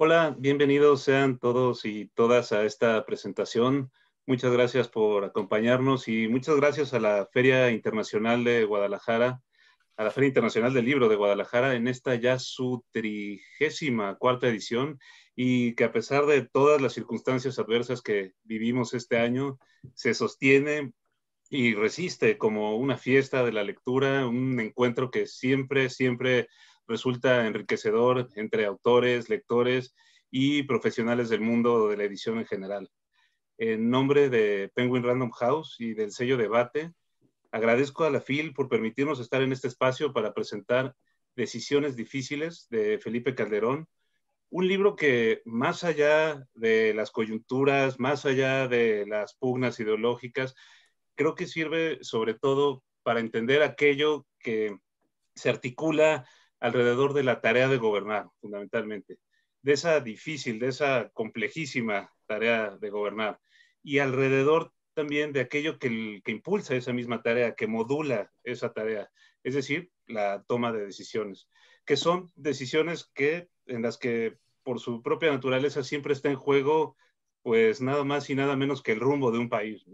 Hola, bienvenidos sean todos y todas a esta presentación. Muchas gracias por acompañarnos y muchas gracias a la Feria Internacional de Guadalajara, a la Feria Internacional del Libro de Guadalajara en esta ya su trigésima cuarta edición y que a pesar de todas las circunstancias adversas que vivimos este año, se sostiene y resiste como una fiesta de la lectura, un encuentro que siempre, siempre resulta enriquecedor entre autores, lectores y profesionales del mundo de la edición en general. En nombre de Penguin Random House y del sello Debate, agradezco a la FIL por permitirnos estar en este espacio para presentar Decisiones Difíciles de Felipe Calderón, un libro que más allá de las coyunturas, más allá de las pugnas ideológicas, creo que sirve sobre todo para entender aquello que se articula alrededor de la tarea de gobernar, fundamentalmente, de esa difícil, de esa complejísima tarea de gobernar, y alrededor también de aquello que, que impulsa esa misma tarea, que modula esa tarea, es decir, la toma de decisiones, que son decisiones que, en las que por su propia naturaleza siempre está en juego, pues nada más y nada menos que el rumbo de un país.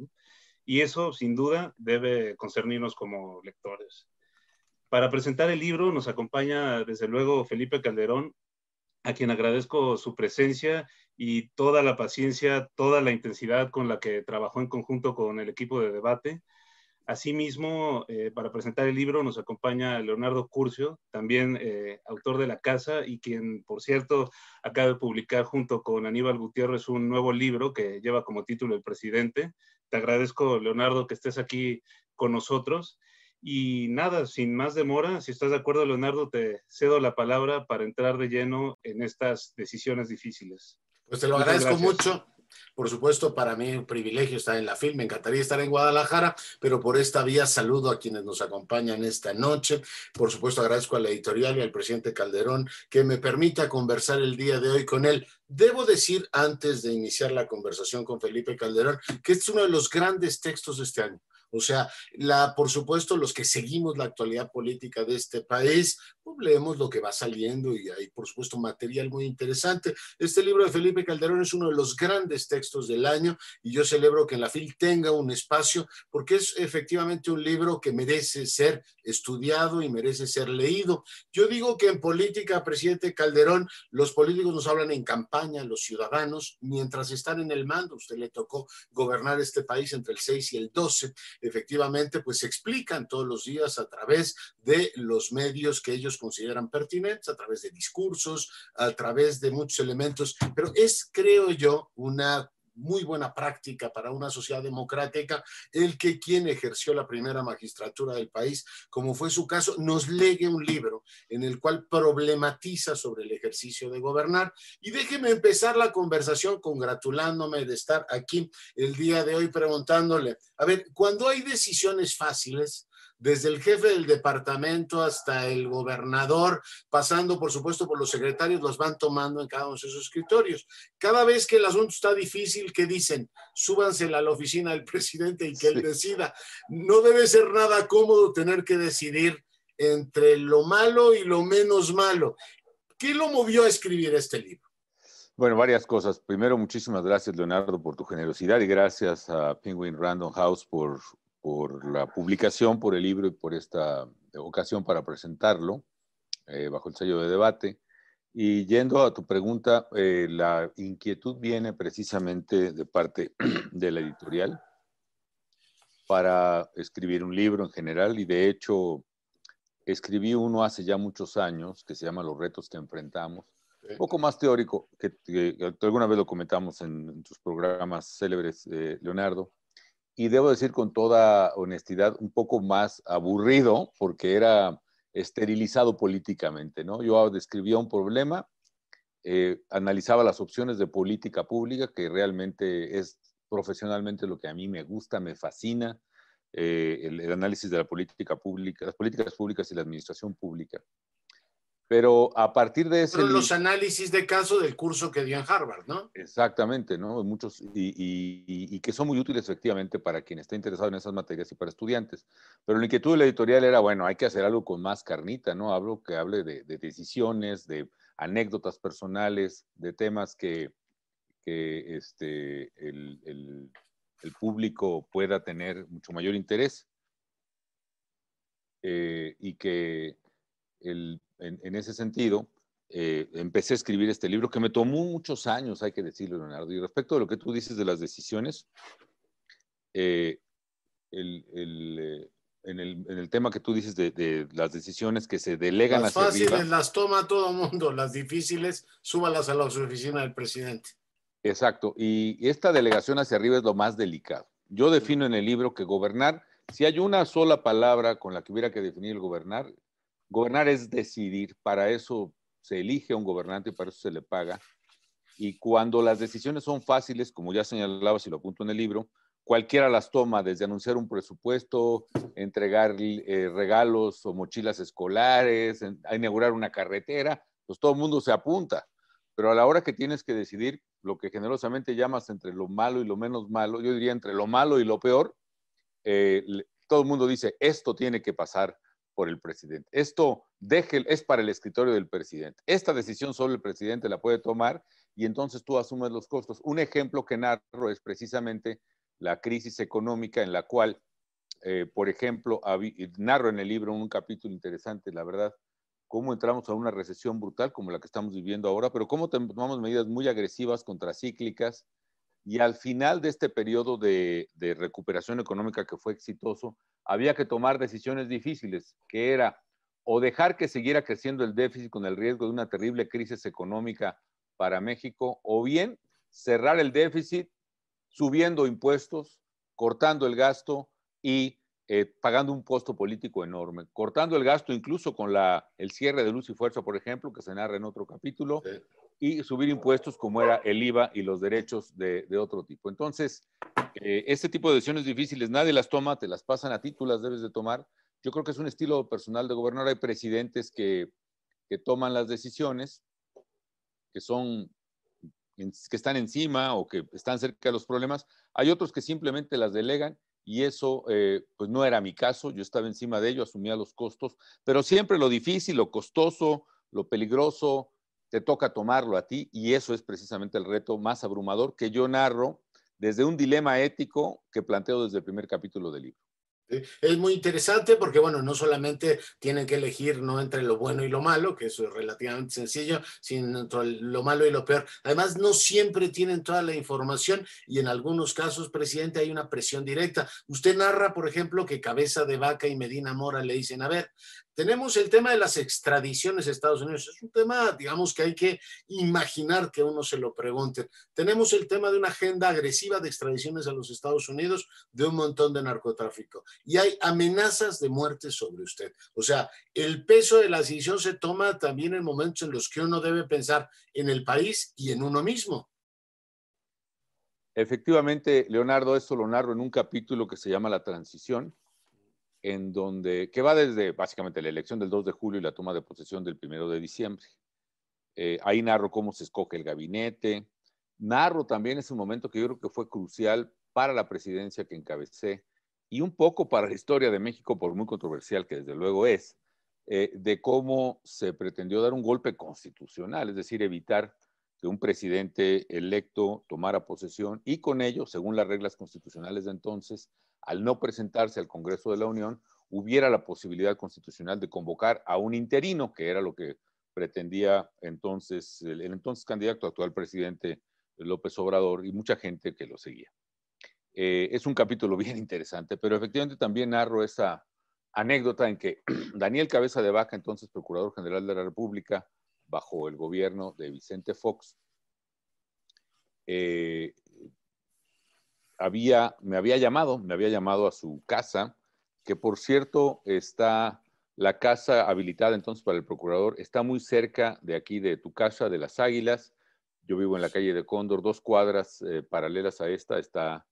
Y eso, sin duda, debe concernirnos como lectores. Para presentar el libro nos acompaña desde luego Felipe Calderón, a quien agradezco su presencia y toda la paciencia, toda la intensidad con la que trabajó en conjunto con el equipo de debate. Asimismo, eh, para presentar el libro nos acompaña Leonardo Curcio, también eh, autor de La Casa y quien, por cierto, acaba de publicar junto con Aníbal Gutiérrez un nuevo libro que lleva como título El Presidente. Te agradezco, Leonardo, que estés aquí con nosotros. Y nada, sin más demora, si estás de acuerdo, Leonardo, te cedo la palabra para entrar de lleno en estas decisiones difíciles. Pues te lo agradezco mucho. Por supuesto, para mí es un privilegio estar en la FIL. Me encantaría estar en Guadalajara, pero por esta vía saludo a quienes nos acompañan esta noche. Por supuesto, agradezco a la editorial y al presidente Calderón que me permita conversar el día de hoy con él. Debo decir, antes de iniciar la conversación con Felipe Calderón, que este es uno de los grandes textos de este año. O sea, la, por supuesto, los que seguimos la actualidad política de este país, pues leemos lo que va saliendo y hay, por supuesto, material muy interesante. Este libro de Felipe Calderón es uno de los grandes textos del año y yo celebro que en la FIL tenga un espacio porque es efectivamente un libro que merece ser estudiado y merece ser leído. Yo digo que en política, presidente Calderón, los políticos nos hablan en campaña, los ciudadanos, mientras están en el mando. Usted le tocó gobernar este país entre el 6 y el 12 efectivamente pues se explican todos los días a través de los medios que ellos consideran pertinentes, a través de discursos, a través de muchos elementos, pero es, creo yo, una muy buena práctica para una sociedad democrática el que quien ejerció la primera magistratura del país, como fue su caso, nos legue un libro en el cual problematiza sobre el ejercicio de gobernar. Y déjeme empezar la conversación congratulándome de estar aquí el día de hoy preguntándole, a ver, cuando hay decisiones fáciles, desde el jefe del departamento hasta el gobernador, pasando por supuesto por los secretarios, los van tomando en cada uno de sus escritorios. Cada vez que el asunto está difícil, ¿qué dicen? Súbansela a la oficina del presidente y que él decida. No debe ser nada cómodo tener que decidir entre lo malo y lo menos malo. ¿Qué lo movió a escribir este libro? Bueno, varias cosas. Primero, muchísimas gracias, Leonardo, por tu generosidad y gracias a Penguin Random House por por la publicación, por el libro y por esta ocasión para presentarlo eh, bajo el sello de debate. Y yendo a tu pregunta, eh, la inquietud viene precisamente de parte de la editorial para escribir un libro en general. Y de hecho escribí uno hace ya muchos años que se llama Los retos que enfrentamos, un poco más teórico, que, alguna vez lo comentamos en, tus programas célebres, eh, Leonardo, y debo decir con toda honestidad, un poco más aburrido porque era esterilizado políticamente, ¿no? Yo describía un problema, eh, analizaba las opciones de política pública, que realmente es profesionalmente lo que a mí me gusta, me fascina, eh, el, análisis de la política pública, las políticas públicas y la administración pública. Pero a partir de ese... los análisis de caso del curso que dio en Harvard, ¿no? Exactamente, ¿no? Muchos, y, que son muy útiles efectivamente para quien está interesado en esas materias y para estudiantes. Pero la inquietud de la editorial era, bueno, hay que hacer algo con más carnita, ¿no? Hablo que hable de, decisiones, de anécdotas personales, de temas que, este, el, público pueda tener mucho mayor interés. Eh, y que en, ese sentido eh, empecé a escribir este libro que me tomó muchos años, hay que decirlo, Leonardo. Y respecto a lo que tú dices de las decisiones, eh, el, en el, tema que tú dices de, las decisiones que se delegan las fáciles las toma todo el mundo, las difíciles súbalas a la oficina del presidente. Exacto, y esta delegación hacia arriba es lo más delicado. Yo defino en el libro que gobernar, si hay una sola palabra con la que hubiera que definir el gobernar, gobernar es decidir, para eso se elige a un gobernante y para eso se le paga. Y cuando las decisiones son fáciles, como ya señalaba, si lo apunto en el libro, cualquiera las toma, desde anunciar un presupuesto, entregar eh, regalos o mochilas escolares, a inaugurar una carretera, pues todo el mundo se apunta. Pero a la hora que tienes que decidir lo que generosamente llamas entre lo malo y lo menos malo, yo diría entre lo malo y lo peor, eh, todo el mundo dice, esto tiene que pasar por el presidente. Esto deje, es para el escritorio del presidente. Esta decisión solo el presidente la puede tomar y entonces tú asumes los costos. Un ejemplo que narro es precisamente la crisis económica en la cual, eh, por ejemplo, narro en el libro un capítulo interesante, la verdad, cómo entramos a una recesión brutal como la que estamos viviendo ahora, pero cómo tomamos medidas muy agresivas, contracíclicas, y al final de este periodo de, recuperación económica que fue exitoso, había que tomar decisiones difíciles, que era o dejar que siguiera creciendo el déficit con el riesgo de una terrible crisis económica para México, o bien cerrar el déficit subiendo impuestos, cortando el gasto y eh, pagando un costo político enorme, cortando el gasto incluso con el cierre de luz y fuerza, por ejemplo, que se narra en otro capítulo, y subir impuestos como era el IVA y los derechos de, otro tipo. Entonces, eh, este tipo de decisiones difíciles nadie las toma, te las pasan a ti, tú debes de tomar. Yo creo que es un estilo personal de gobernar. Hay presidentes que, que toman las decisiones, que son que están encima o que están cerca de los problemas. Hay otros que simplemente las delegan y eso eh, pues no era mi caso. Yo estaba encima de ello, asumía los costos, pero siempre lo difícil, lo costoso, lo peligroso, te toca tomarlo a ti y eso es precisamente el reto más abrumador que yo narro desde un dilema ético que planteo desde el primer capítulo del libro. Es muy interesante porque, bueno, no solamente tienen que elegir no entre lo bueno y lo malo, que eso es relativamente sencillo, sino entre lo malo y lo peor. Además, no siempre tienen toda la información y en algunos casos, presidente, hay una presión directa. Usted narra, por ejemplo, que Cabeza de Vaca y Medina Mora le dicen, a ver, tenemos el tema de las extradiciones a Estados Unidos. Es un tema, digamos, que hay que imaginar que uno se lo pregunte. Tenemos el tema de una agenda agresiva de extradiciones a los Estados Unidos de un montón de narcotráfico. Y hay amenazas de muerte sobre usted. O sea, el peso de la decisión se toma también en momentos en los que uno debe pensar en el país y en uno mismo. Efectivamente, Leonardo, esto lo narro en un capítulo que se llama La Transición en donde, que va desde básicamente la elección del 2 de julio y la toma de posesión del 1 de diciembre. Eh, ahí narro cómo se escoge el gabinete. Narro también ese momento que yo creo que fue crucial para la presidencia que encabecé y un poco para la historia de México, por muy controversial que desde luego es, eh, de cómo se pretendió dar un golpe constitucional, es decir, evitar que un presidente electo tomara posesión y con ello, según las reglas constitucionales de entonces, al no presentarse al Congreso de la Unión, hubiera la posibilidad constitucional de convocar a un interino, que era lo que pretendía entonces el, entonces candidato actual presidente López Obrador y mucha gente que lo seguía. Eh, es un capítulo bien interesante, pero efectivamente también narro esa anécdota en que Daniel Cabeza de Vaca, entonces Procurador General de la República, bajo el gobierno de Vicente Fox, eh, había, me había llamado, me había llamado a su casa, que por cierto está la casa habilitada entonces para el procurador, está muy cerca de aquí, de tu casa, de las Águilas. Yo vivo en la calle de Cóndor, dos cuadras eh, paralelas a esta, está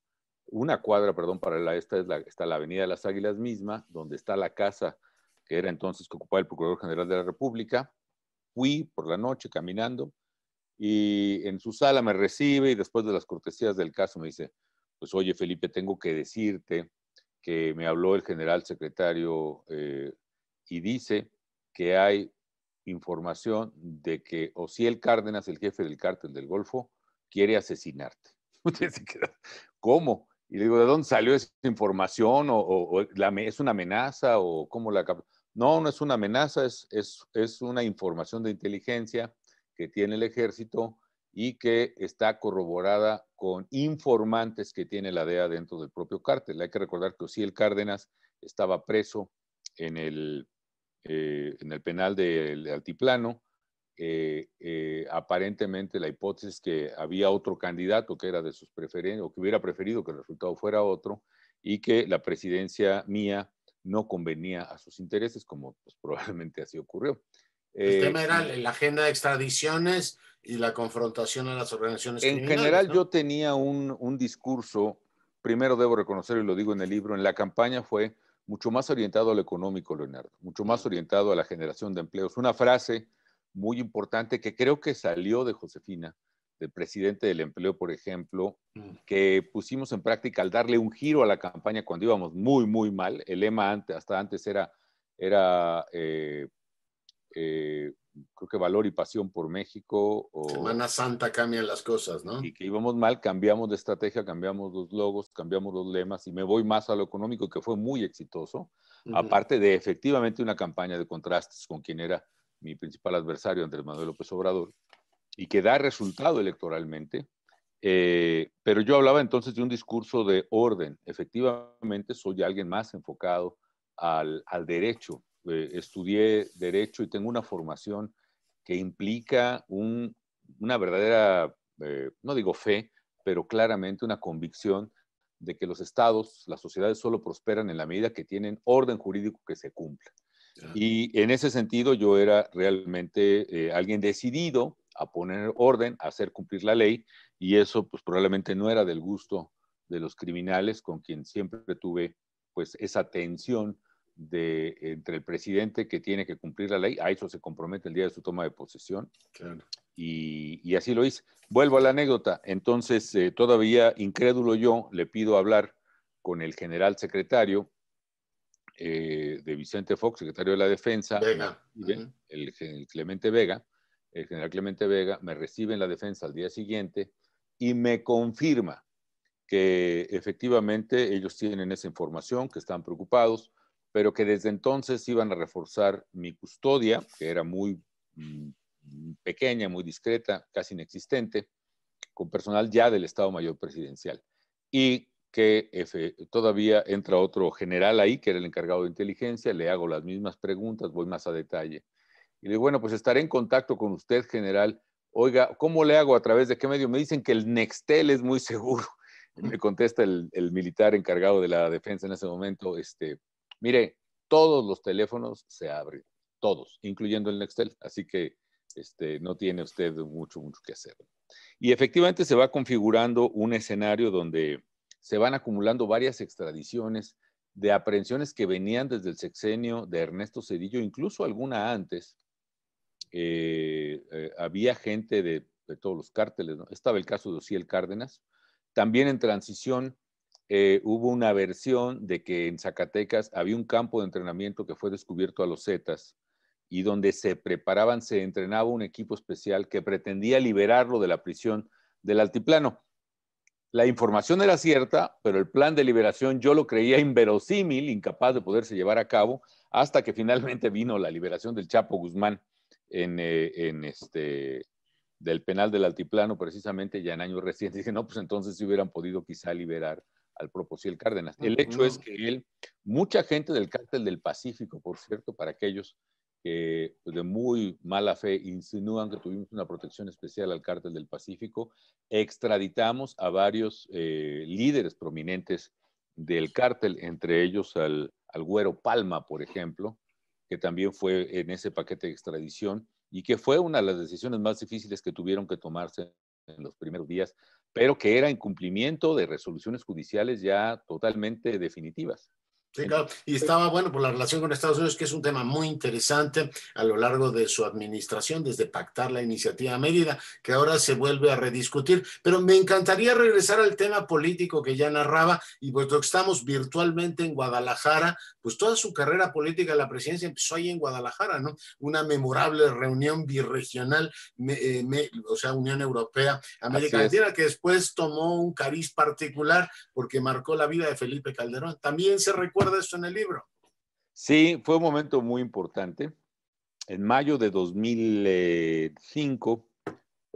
una cuadra, perdón, paralela a esta es la, está la Avenida de las Águilas misma, donde está la casa que era entonces que ocupaba el Procurador General de la República. Fui por la noche caminando y en su sala me recibe y después de las cortesías del caso me dice, pues oye Felipe, tengo que decirte que me habló el general secretario eh, y dice que hay información de que Ociel Cárdenas, el jefe del cártel del Golfo, quiere asesinarte. ¿Cómo? Y le digo, ¿de dónde salió esa información? ¿O, es una amenaza? ¿O cómo la No, no es una amenaza, es, es, es una información de inteligencia que tiene el ejército y que está corroborada con informantes que tiene la DEA dentro del propio cártel. Hay que recordar que Ociel Cárdenas estaba preso en el, eh, en el penal del Altiplano. Eh, eh, aparentemente la hipótesis que había otro candidato que era de sus preferencias o que hubiera preferido que el resultado fuera otro y que la presidencia mía no convenía a sus intereses, como pues, probablemente así ocurrió. El tema era la agenda de extradiciones y la confrontación a las organizaciones. En general yo tenía un, un, discurso, primero debo reconocer y lo digo en el libro, en la campaña fue mucho más orientado a lo económico, Leonardo, mucho más orientado a la generación de empleos. Una frase muy importante que creo que salió de Josefina, del presidente del empleo, por ejemplo, mm. que pusimos en práctica al darle un giro a la campaña cuando íbamos muy, muy mal. El lema antes, hasta antes era, era eh, eh, creo que valor y pasión por México. O, Semana Santa cambian las cosas, ¿no? Y que íbamos mal, cambiamos de estrategia, cambiamos los logos, cambiamos los lemas y me voy más a lo económico, que fue muy exitoso, aparte de efectivamente una campaña de contrastes con quien era mi principal adversario, Andrés Manuel López Obrador, y que da resultado electoralmente. Eh, pero yo hablaba entonces de un discurso de orden. Efectivamente, soy alguien más enfocado al, al derecho, eh, estudié derecho y tengo una formación que implica una verdadera, eh, no digo fe, pero claramente una convicción de que los estados, las sociedades solo prosperan en la medida que tienen orden jurídico que se cumpla. Y en ese sentido yo era realmente eh, alguien decidido a poner orden, a hacer cumplir la ley, y eso pues probablemente no era del gusto de los criminales con quien siempre tuve pues esa tensión de, entre el presidente que tiene que cumplir la ley, a eso se compromete el día de su toma de posesión. Y, así lo hice. Vuelvo a la anécdota. Entonces, eh, todavía incrédulo yo, le pido hablar con el general secretario eh, de Vicente Fox, secretario de la Defensa, el, Clemente Vega, el general Clemente Vega, me recibe en la defensa al día siguiente y me confirma que efectivamente ellos tienen esa información, que están preocupados, pero que desde entonces iban a reforzar mi custodia, que era muy mm, pequeña, muy discreta, casi inexistente, con personal ya del Estado Mayor Presidencial. Y que todavía entra otro general ahí, que era el encargado de inteligencia, le hago las mismas preguntas, voy más a detalle. Y le digo, bueno, pues estaré en contacto con usted, general. Oiga, ¿cómo le hago? ¿A través de qué medio? Me dicen que el Nextel es muy seguro. Me contesta el, el militar encargado de la defensa en ese momento, este, Mire, todos los teléfonos se abren, todos, incluyendo el Nextel, así que este, no tiene usted mucho, mucho que hacer. Y efectivamente se va configurando un escenario donde se van acumulando varias extradiciones de aprehensiones que venían desde el sexenio de Ernesto Cedillo, incluso alguna antes. Eh, eh, había gente de, todos los cárteles, estaba el caso de Ociel Cárdenas. También en transición eh, hubo una versión de que en Zacatecas había un campo de entrenamiento que fue descubierto a los Zetas y donde se preparaban, se entrenaba un equipo especial que pretendía liberarlo de la prisión del altiplano. La información era cierta, pero el plan de liberación yo lo creía inverosímil, incapaz de poderse llevar a cabo, hasta que finalmente vino la liberación del Chapo Guzmán en, eh, este, del penal del altiplano, precisamente ya en años recientes. Dije, no, pues entonces sí hubieran podido quizá liberar al el Cárdenas. El hecho es que él, mucha gente del cártel del Pacífico, por cierto, para aquellos que pues, de muy mala fe insinúan que tuvimos una protección especial al cártel del Pacífico, extraditamos a varios eh, líderes prominentes del cártel, entre ellos al, al Güero Palma, por ejemplo, que también fue en ese paquete de extradición y que fue una de las decisiones más difíciles que tuvieron que tomarse en los primeros días pero que era incumplimiento de resoluciones judiciales ya totalmente definitivas. Sí, claro. Y estaba bueno por la relación con Estados Unidos, que es un tema muy interesante a lo largo de su administración, desde pactar la iniciativa medida, que ahora se vuelve a rediscutir. Pero me encantaría regresar al tema político que ya narraba, y puesto que estamos virtualmente en Guadalajara, pues toda su carrera política la presidencia empezó ahí en Guadalajara, ¿no? Una memorable reunión birregional, eh, o sea, Unión Europea, América Latina, que después tomó un cariz particular porque marcó la vida de Felipe Calderón. También se recuerda de esto en el libro. Sí, fue un momento muy importante. En mayo de 2005,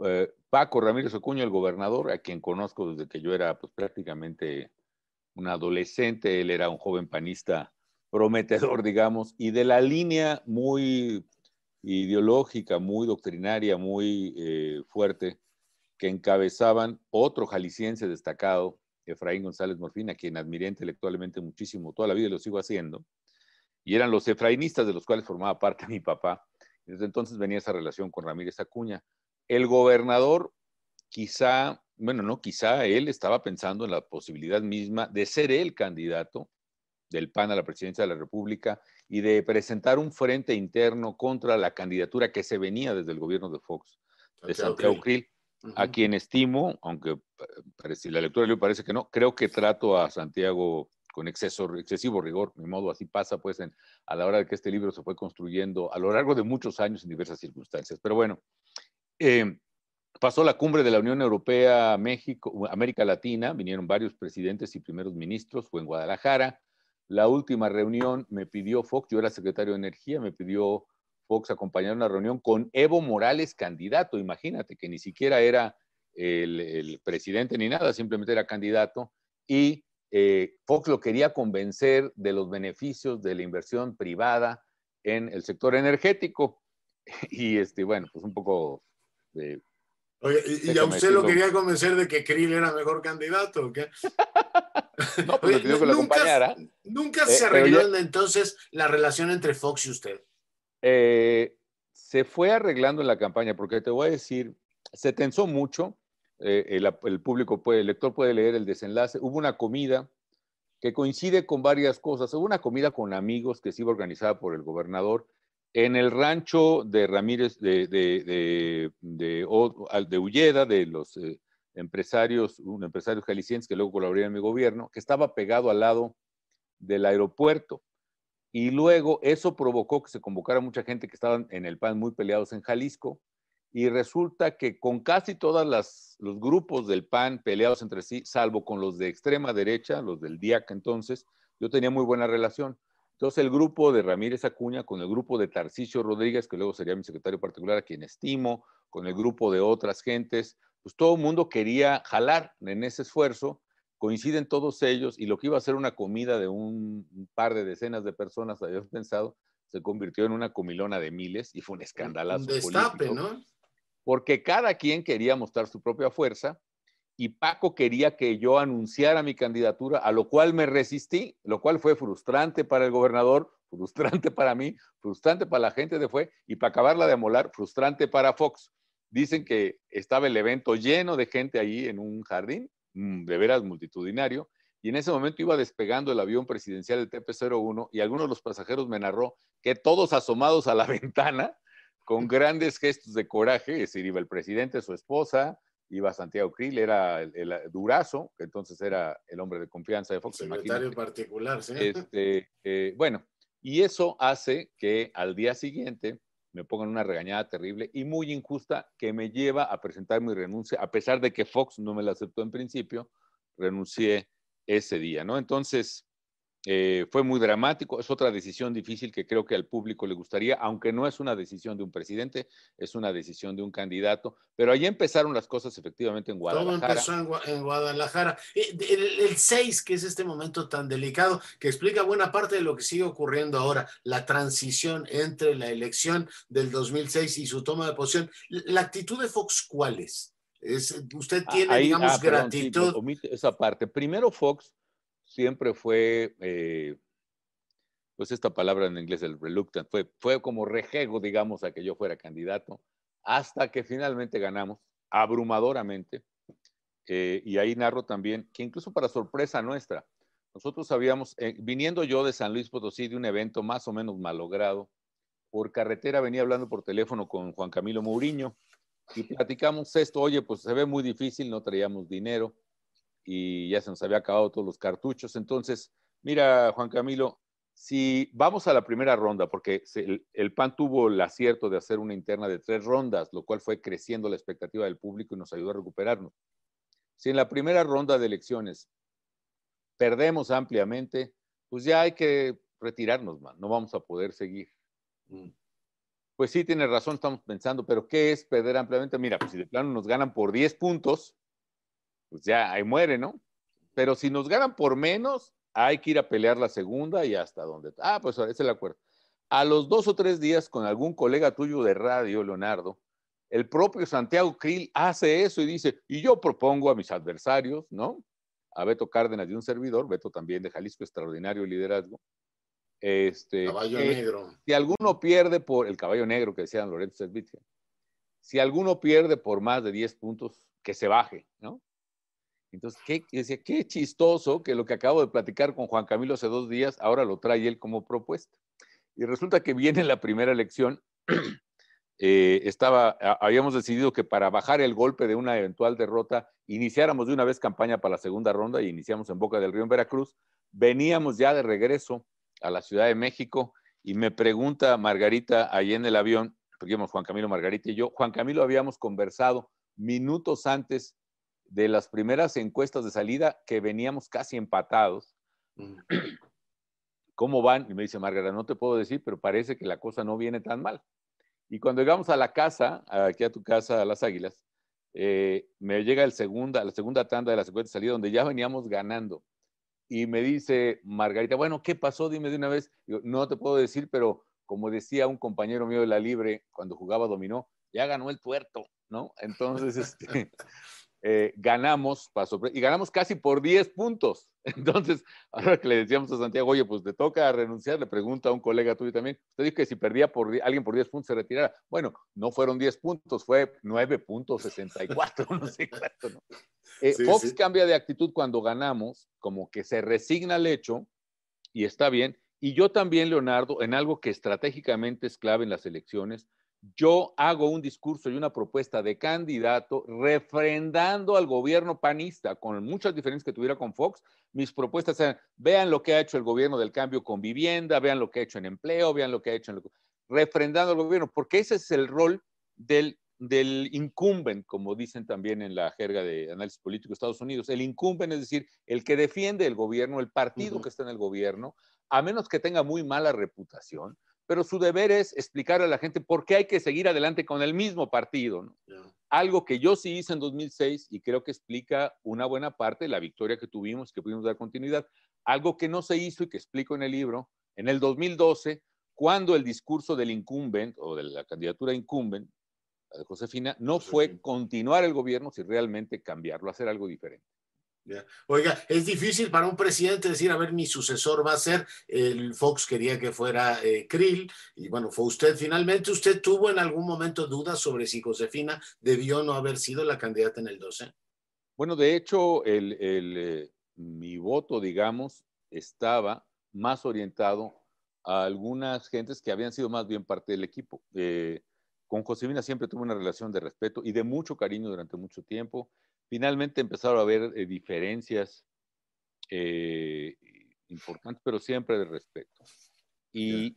eh, Paco Ramírez Ocuña, el gobernador, a quien conozco desde que yo era pues, prácticamente un adolescente, él era un joven panista prometedor, digamos, y de la línea muy ideológica, muy doctrinaria, muy eh, fuerte, que encabezaban otro jalisciense destacado, Efraín González Morfín, a quien admiré intelectualmente muchísimo toda la vida y lo sigo haciendo, y eran los efrainistas de los cuales formaba parte mi papá. Desde entonces venía esa relación con Ramírez Acuña. El gobernador, quizá, bueno, no, quizá él estaba pensando en la posibilidad misma de ser el candidato del PAN a la presidencia de la República y de presentar un frente interno contra la candidatura que se venía desde el gobierno de Fox, de Santiago Krill a quien estimo, aunque parece, la lectura le parece que no, creo que trato a Santiago con exceso, excesivo rigor, mi modo así pasa pues en, a la hora de que este libro se fue construyendo a lo largo de muchos años en diversas circunstancias. Pero bueno, eh, pasó la cumbre de la Unión Europea, México, América Latina, vinieron varios presidentes y primeros ministros, fue en Guadalajara. La última reunión me pidió Fox, yo era secretario de Energía, me pidió Fox acompañar una reunión con Evo Morales, candidato. Imagínate que ni siquiera era el, presidente ni nada, simplemente era candidato. Y eh, Fox lo quería convencer de los beneficios de la inversión privada en el sector energético. Y este, bueno, pues un poco de, Oye, ¿y, a usted lo quería convencer de que Krill era mejor candidato o qué? no, pues que lo nunca, acompañara. Nunca eh, se arregló entonces la relación entre Fox y usted. Eh, se fue arreglando en la campaña, porque te voy a decir, se tensó mucho, eh, el, público puede, el lector puede leer el desenlace, hubo una comida que coincide con varias cosas, hubo una comida con amigos que se iba organizada por el gobernador en el rancho de Ramírez de, de, de, Ulleda, de los eh, empresarios, un empresario jalisciense que luego colaboraría en mi gobierno, que estaba pegado al lado del aeropuerto. Y luego eso provocó que se convocara mucha gente que estaban en el PAN muy peleados en Jalisco. Y resulta que con casi todos los grupos del PAN peleados entre sí, salvo con los de extrema derecha, los del DIAC entonces, yo tenía muy buena relación. Entonces el grupo de Ramírez Acuña con el grupo de Tarcisio Rodríguez, que luego sería mi secretario particular, a quien estimo, con el grupo de otras gentes, pues todo el mundo quería jalar en ese esfuerzo coinciden todos ellos y lo que iba a ser una comida de un par de decenas de personas, habíamos pensado, se convirtió en una comilona de miles y fue un escandalazo. Un destape, ¿no? Porque cada quien quería mostrar su propia fuerza y Paco quería que yo anunciara mi candidatura, a lo cual me resistí, lo cual fue frustrante para el gobernador, frustrante para mí, frustrante para la gente de Fue y para acabarla de amolar, frustrante para Fox. Dicen que estaba el evento lleno de gente allí en un jardín de veras multitudinario, y en ese momento iba despegando el avión presidencial del TP-01 y algunos de los pasajeros me narró que todos asomados a la ventana, con grandes gestos de coraje, es decir, iba el presidente, su esposa, iba Santiago Krill, era el, Durazo, que entonces era el hombre de confianza de Fox. Secretario particular, sí. Este, eh, bueno, y eso hace que al día siguiente me pongan una regañada terrible y muy injusta que me lleva a presentar mi renuncia, a pesar de que Fox no me la aceptó en principio, renuncié ese día, ¿no? Entonces, eh, fue muy dramático, es otra decisión difícil que creo que al público le gustaría, aunque no es una decisión de un presidente, es una decisión de un candidato, pero ahí empezaron las cosas efectivamente en Guadalajara. Todo empezó en, Guadalajara. Eh, el, 6, que es este momento tan delicado, que explica buena parte de lo que sigue ocurriendo ahora, la transición entre la elección del 2006 y su toma de posición. ¿La actitud de Fox cuál es? usted ah, tiene, digamos, ah, gratitud. esa parte. Primero Fox siempre fue, eh, pues esta palabra en inglés, el reluctant, fue, fue como rejego, digamos, a que yo fuera candidato, hasta que finalmente ganamos, abrumadoramente. Eh, y ahí narro también que incluso para sorpresa nuestra, nosotros habíamos, eh, viniendo yo de San Luis Potosí, de un evento más o menos malogrado, por carretera venía hablando por teléfono con Juan Camilo Mourinho y platicamos esto, oye, pues se ve muy difícil, no traíamos dinero y ya se nos había acabado todos los cartuchos. Entonces, mira, Juan Camilo, si vamos a la primera ronda, porque el, PAN tuvo el acierto de hacer una interna de tres rondas, lo cual fue creciendo la expectativa del público y nos ayudó a recuperarnos. Si en la primera ronda de elecciones perdemos ampliamente, pues ya hay que retirarnos, man. no vamos a poder seguir. Mm. Pues sí, tiene razón, estamos pensando, pero ¿qué es perder ampliamente? Mira, pues si de plano nos ganan por 10 puntos, pues ya ahí muere, ¿no? Pero si nos ganan por menos, hay que ir a pelear la segunda y hasta donde. Ah, pues ese es el acuerdo. A los dos o tres días, con algún colega tuyo de radio, Leonardo, el propio Santiago Krill hace eso y dice, y yo propongo a mis adversarios, ¿no? A Beto Cárdenas y un servidor, Beto también de Jalisco, extraordinario liderazgo, este, caballo negro. Si alguno pierde por el caballo negro que decía Lorenzo Servitje, si alguno pierde por más de 10 puntos, que se baje, ¿no? Entonces, ¿qué, decía, qué chistoso que lo que acabo de platicar con Juan Camilo hace dos días, ahora lo trae él como propuesta. Y resulta que viene la primera elección, eh, estaba, habíamos decidido que para bajar el golpe de una eventual derrota, iniciáramos de una vez campaña para la segunda ronda y iniciamos en Boca del Río en Veracruz. Veníamos ya de regreso a la Ciudad de México y me pregunta Margarita ahí en el avión, porque íbamos Juan Camilo, Margarita y yo, Juan Camilo habíamos conversado minutos antes de las primeras encuestas de salida que veníamos casi empatados. Mm. ¿Cómo van? Y me dice Margarita, no te puedo decir, pero parece que la cosa no viene tan mal. Y cuando llegamos a la casa, aquí a tu casa, a Las Águilas, eh, me llega el segunda, la segunda tanda de las encuestas de salida donde ya veníamos ganando. Y me dice Margarita, bueno, ¿qué pasó? Dime de una vez. no te puedo decir, pero como decía un compañero mío de la Libre cuando jugaba dominó, ya ganó el tuerto, ¿no? Entonces, este, eh, ganamos, y ganamos casi por 10 puntos. Entonces, ahora que le decíamos a Santiago, oye, pues te toca renunciar, le pregunta a un colega tuyo también, usted dijo que si perdía por alguien por 10 puntos se retirara. Bueno, no fueron 10 puntos, fue 9.64, no sé ¿no? Eh, Fox cambia de actitud cuando ganamos, como que se resigna al hecho y está bien. Y yo también, Leonardo, en algo que estratégicamente es clave en las elecciones, yo hago un discurso y una propuesta de candidato refrendando al gobierno panista, con muchas diferencias que tuviera con Fox. Mis propuestas eran, vean lo que ha hecho el gobierno del cambio con vivienda, vean lo que ha hecho en empleo, vean lo que ha hecho en... refrendando al gobierno, porque ese es el rol del del incumbent, como dicen también en la jerga de análisis político de Estados Unidos. El incumbent es decir, el que defiende el gobierno, el partido que está en el gobierno, a menos que tenga muy mala reputación, pero su deber es explicar a la gente por qué hay que seguir adelante con el mismo partido. Algo que yo sí hice en 2006 y creo que explica una buena parte de la victoria que tuvimos, que pudimos dar continuidad. Algo que no se hizo y que explico en el libro, en el 2012, cuando el discurso del incumbent o de la candidatura incumbent de Josefina, no fue continuar el gobierno, sino realmente cambiarlo, hacer algo diferente. Oiga, es difícil para un presidente decir, a ver, mi sucesor va a ser, el Fox quería que fuera eh, Krill, y bueno, fue usted finalmente. ¿Usted tuvo en algún momento dudas sobre si Josefina debió no haber sido la candidata en el 12? Bueno, de hecho, el, eh, mi voto, digamos, estaba más orientado a algunas gentes que habían sido más bien parte del equipo. Eh, con Josefina siempre tuve una relación de respeto y de mucho cariño durante mucho tiempo. Finalmente empezaron a haber eh, diferencias eh, importantes, pero siempre de respeto. Y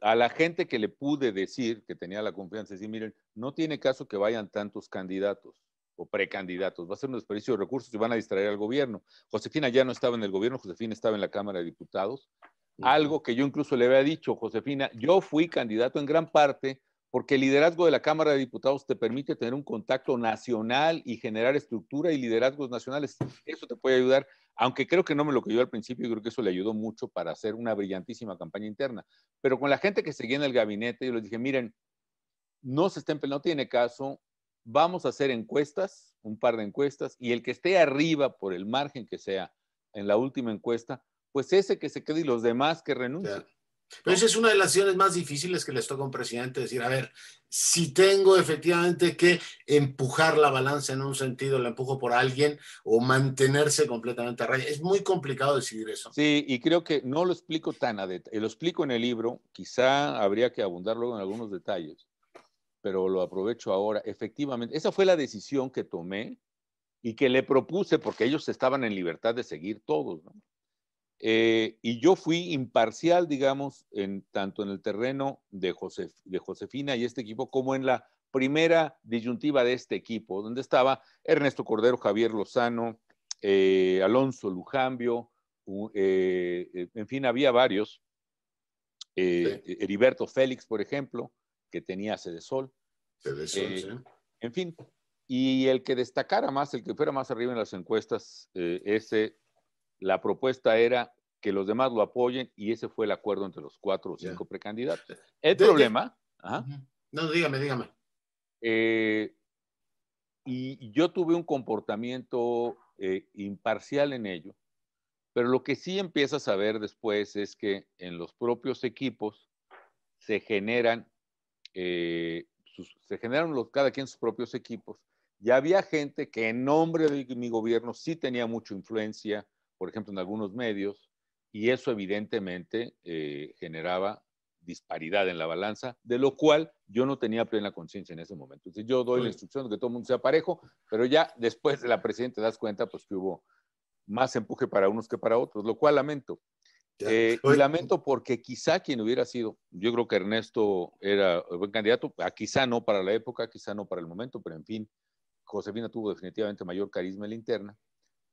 a la gente que le pude decir, que tenía la confianza, decir, miren, no tiene caso que vayan tantos candidatos o precandidatos, va a ser un desperdicio de recursos y van a distraer al gobierno. Josefina ya no estaba en el gobierno, Josefina estaba en la Cámara de Diputados. Algo que yo incluso le había dicho, Josefina, yo fui candidato en gran parte porque el liderazgo de la Cámara de Diputados te permite tener un contacto nacional y generar estructura y liderazgos nacionales. Eso te puede ayudar, aunque creo que no me lo creyó al principio, y creo que eso le ayudó mucho para hacer una brillantísima campaña interna. Pero con la gente que seguía en el gabinete, yo les dije, miren, no se estén, no tiene caso, vamos a hacer encuestas, un par de encuestas, y el que esté arriba por el margen que sea en la última encuesta, pues ese que se quede y los demás que renuncien. Pero esa es una de las decisiones más difíciles que les toca a un presidente, decir, a ver, si tengo efectivamente que empujar la balanza en un sentido, la empujo por alguien o mantenerse completamente a raya. Es muy complicado decidir eso. Sí, y creo que no lo explico tan a detalle. Lo explico en el libro, quizá habría que abundar luego en algunos detalles, pero lo aprovecho ahora. Efectivamente, esa fue la decisión que tomé y que le propuse porque ellos estaban en libertad de seguir todos, ¿no? Eh, y yo fui imparcial, digamos, en, tanto en el terreno de, de Josefina y este equipo, como en la primera disyuntiva de este equipo, donde estaba Ernesto Cordero, Javier Lozano, eh, Alonso Lujambio, eh, en fin, había varios. Heriberto Félix, por ejemplo, que tenía Sede Sol. Sede Sol, sí. En fin, y el que destacara más, el que fuera más arriba en las encuestas, ese la propuesta era que los demás lo apoyen y ese fue el acuerdo entre los cuatro o cinco precandidatos. El problema... No, dígame, dígame. Eh, y yo tuve un comportamiento eh, imparcial en ello, pero lo que sí empiezas a ver después es que en los propios equipos se generan, eh, se generan los, cada quien sus propios equipos. Ya había gente que en nombre de mi gobierno sí tenía mucha influencia, por ejemplo, en algunos medios, y eso evidentemente eh, generaba disparidad en la balanza, de lo cual yo no tenía plena conciencia en ese momento. Entonces yo doy la instrucción de que todo el mundo sea parejo, pero ya después de la presidenta te das cuenta pues que hubo más empuje para unos que para otros, lo cual lamento. Eh, y lamento porque quizá quien hubiera sido, yo creo que Ernesto era buen candidato, a quizá no para la época, quizá no para el momento, pero en fin, Josefina tuvo definitivamente mayor carisma en la interna.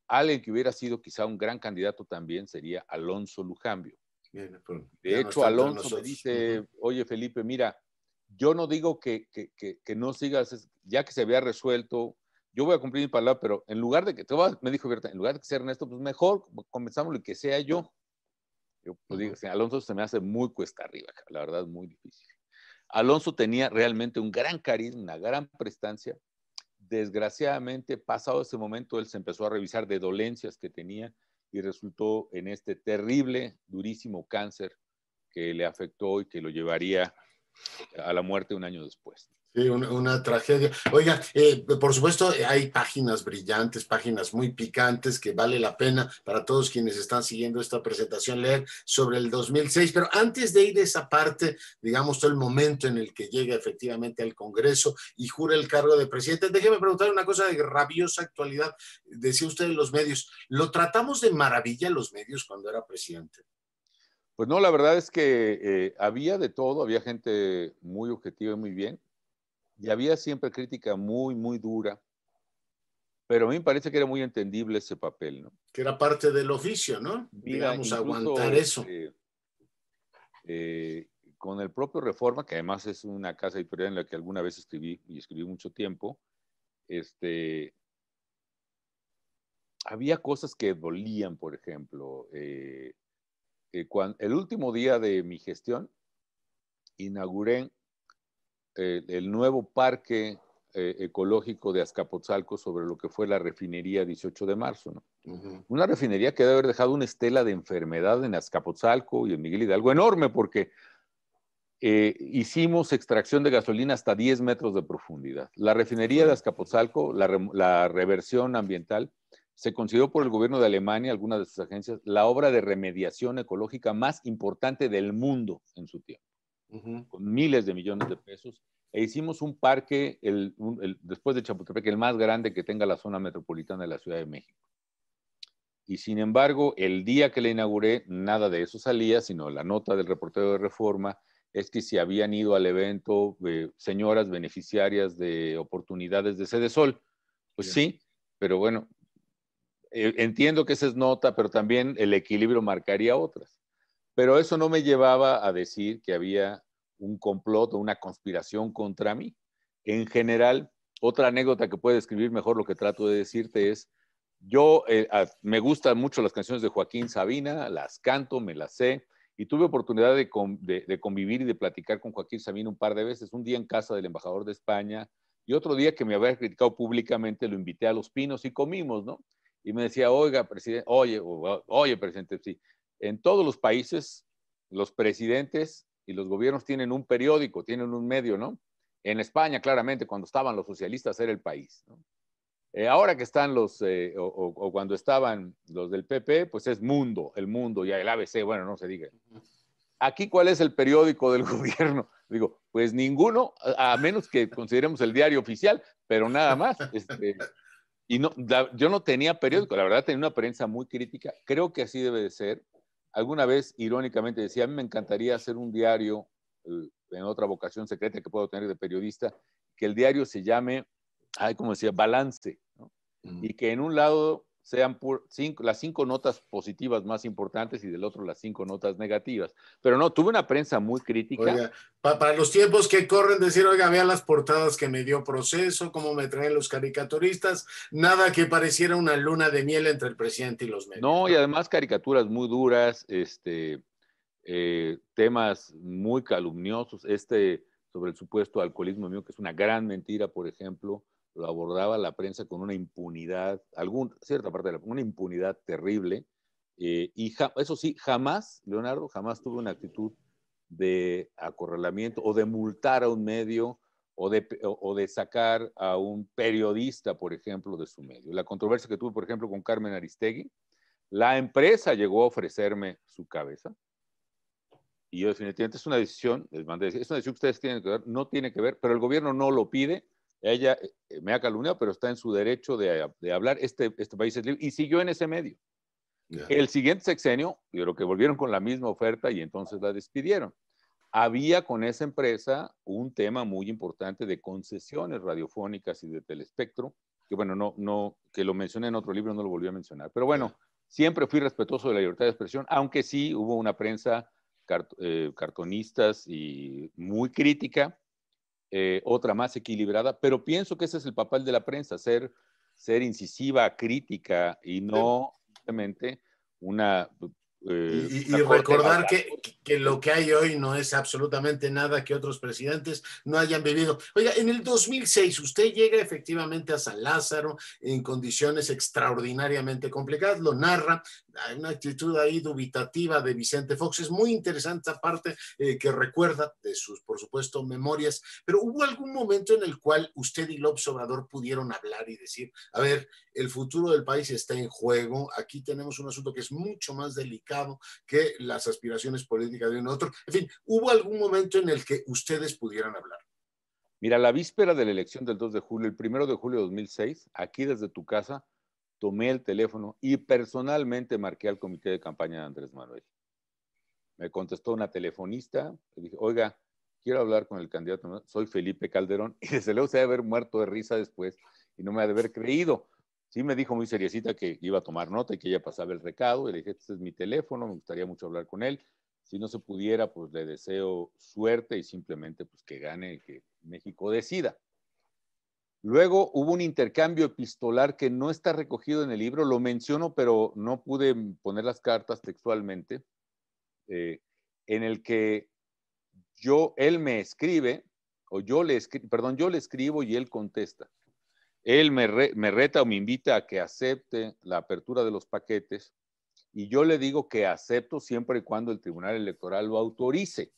Alguien que hubiera sido quizá un gran candidato también sería Alonso Lujambio. de hecho, Alonso me dice, oye Felipe, mira, yo no digo que, que, que, no sigas, ya que se había resuelto, yo voy a cumplir mi palabra, pero en lugar de que, te me dijo en lugar de que sea Ernesto, pues mejor comenzamos y que sea yo. Yo pues, digo, Alonso se me hace muy cuesta arriba, la verdad, muy difícil. Alonso tenía realmente un gran carisma, una gran prestancia, Desgraciadamente, pasado ese momento, él se empezó a revisar de dolencias que tenía y resultó en este terrible, durísimo cáncer que le afectó y que lo llevaría a la muerte un año después. Una, tragedia. Oiga, eh, por supuesto, hay páginas brillantes, páginas muy picantes que vale la pena para todos quienes están siguiendo esta presentación leer sobre el 2006. Pero antes de ir a esa parte, digamos, todo el momento en el que llega efectivamente al Congreso y jura el cargo de presidente, déjeme preguntar una cosa de rabiosa actualidad. Decía usted los medios, ¿lo tratamos de maravilla los medios cuando era presidente? Pues no, la verdad es que eh, había de todo, había gente muy objetiva y muy bien y había siempre crítica muy, muy dura, pero a mí me parece que era muy entendible ese papel, ¿no? Que era parte del oficio, ¿no? Digamos, aguantar eso. Este, eh, con el propio Reforma, que además es una casa editorial en la que alguna vez escribí y escribí mucho tiempo, este, había cosas que dolían, por ejemplo. Eh, eh, cuando, el último día de mi gestión, inauguré eh, el nuevo parque eh, ecológico de Azcapotzalco sobre lo que fue la refinería 18 de marzo. ¿no? Una refinería que debe haber dejado una estela de enfermedad en Azcapotzalco y en Miguel Hidalgo enorme porque eh, hicimos extracción de gasolina hasta 10 metros de profundidad. La refinería de Azcapotzalco, la, la reversión ambiental, se consideró por el gobierno de Alemania, algunas de sus agencias, la obra de remediación ecológica más importante del mundo en su tiempo con miles de millones de pesos, e hicimos un parque, el, después de Chapultepec, el más grande que tenga la zona metropolitana de la Ciudad de México. Y sin embargo, el día que le inauguré, nada de eso salía, sino la nota del reportero de reforma es que si habían ido al evento eh, señoras beneficiarias de oportunidades de sede sol. Pues sí, pero bueno, eh, entiendo que esa es nota, pero también el equilibrio marcaría otras. Pero eso no me llevaba a decir que había un complot o una conspiración contra mí. En general, otra anécdota que puede describir mejor lo que trato de decirte es, yo eh, me gustan mucho las canciones de Joaquín Sabina, las canto, me las sé, y tuve oportunidad de, convivir y de platicar con Joaquín Sabina un par de veces, un día en casa del embajador de España y otro día que me había criticado públicamente, lo invité a Los Pinos y comimos, ¿no? Y me decía, oiga, presidente, oye, oye, presidente, sí, en todos los países los presidentes y los gobiernos tienen un periódico, tienen un medio, ¿no? En España, claramente, cuando estaban los socialistas era el país. ¿no? Eh, ahora que están los, eh, o, cuando estaban los del PP, pues es Mundo, el Mundo y el ABC, bueno, no se diga. Aquí, ¿cuál es el periódico del gobierno? Digo, pues ninguno, a, menos que consideremos el diario oficial, pero nada más. Este, y no, yo no tenía periódico, la verdad tenía una prensa muy crítica. Creo que así debe de ser. Alguna vez, irónicamente, decía, a mí me encantaría hacer un diario eh, en otra vocación secreta que puedo tener de periodista, que el diario se llame, ay, como decía, balance y que en un lado sean cinco, las cinco notas positivas más importantes y del otro las cinco notas negativas. Pero no, tuve una prensa muy crítica. para los tiempos que corren, decir, oiga, vean las portadas que me dio proceso, cómo me traen los caricaturistas, nada que pareciera una luna de miel entre el presidente y los medios. No, y además caricaturas muy duras, este, eh, temas muy calumniosos, este sobre el supuesto alcoholismo mío, que es una gran mentira, por ejemplo lo abordaba la prensa con una impunidad, algún, cierta parte de la una impunidad terrible. Eh, y eso sí, jamás, Leonardo, jamás tuvo una actitud de acorralamiento o de multar a un medio o de, o, de sacar a un periodista, por ejemplo, de su medio. La controversia que tuve, por ejemplo, con Carmen Aristegui, la empresa llegó a ofrecerme su cabeza. Y yo definitivamente es una decisión, es una decisión que ustedes tienen que ver, no tiene que ver, pero el gobierno no lo pide ella eh, me ha calumniado, pero está en su derecho de, de hablar. Este, este país es libre y siguió en ese medio. El siguiente sexenio, yo creo que volvieron con la misma oferta y entonces la despidieron. Había con esa empresa un tema muy importante de concesiones radiofónicas y de telespectro, que bueno, no, no, que lo mencioné en otro libro, no lo volví a mencionar. Pero bueno, siempre fui respetuoso de la libertad de expresión, aunque sí hubo una prensa eh, cartonistas y muy crítica, eh, otra más equilibrada, pero pienso que ese es el papel de la prensa, ser, ser incisiva, crítica y no simplemente una eh, y, recordar que, que, lo que hay hoy no es absolutamente nada que otros presidentes no hayan vivido. Oiga, en el 2006 usted llega efectivamente a San Lázaro en condiciones extraordinariamente complicadas, lo narra, hay una actitud ahí dubitativa de Vicente Fox, es muy interesante aparte eh, que recuerda de sus, por supuesto, memorias, pero hubo algún momento en el cual usted y López Obrador pudieron hablar y decir, a ver, el futuro del país está en juego, aquí tenemos un asunto que es mucho más delicado que las aspiraciones políticas de un otro. En fin, ¿hubo algún momento en el que ustedes pudieran hablar? Mira, la víspera de la elección del 2 de julio, el 1 de julio de 2006, aquí desde tu casa, tomé el teléfono y personalmente marqué al comité de campaña de Andrés Manuel. Me contestó una telefonista, le dije, oiga, quiero hablar con el candidato, soy Felipe Calderón, y desde luego se debe haber muerto de risa después y no me ha de haber creído. Sí me dijo muy seriecita que iba a tomar nota y que ella pasaba el recado. Y le dije, este es mi teléfono, me gustaría mucho hablar con él. Si no se pudiera, pues le deseo suerte y simplemente pues que gane, que México decida. Luego hubo un intercambio epistolar que no está recogido en el libro, lo menciono, pero no pude poner las cartas textualmente, eh, en el que yo, él me escribe, o yo le escribo, perdón, yo le escribo y él contesta. Él me, reta o me invita a que acepte la apertura de los paquetes y yo le digo que acepto siempre y cuando el Tribunal Electoral lo autorice,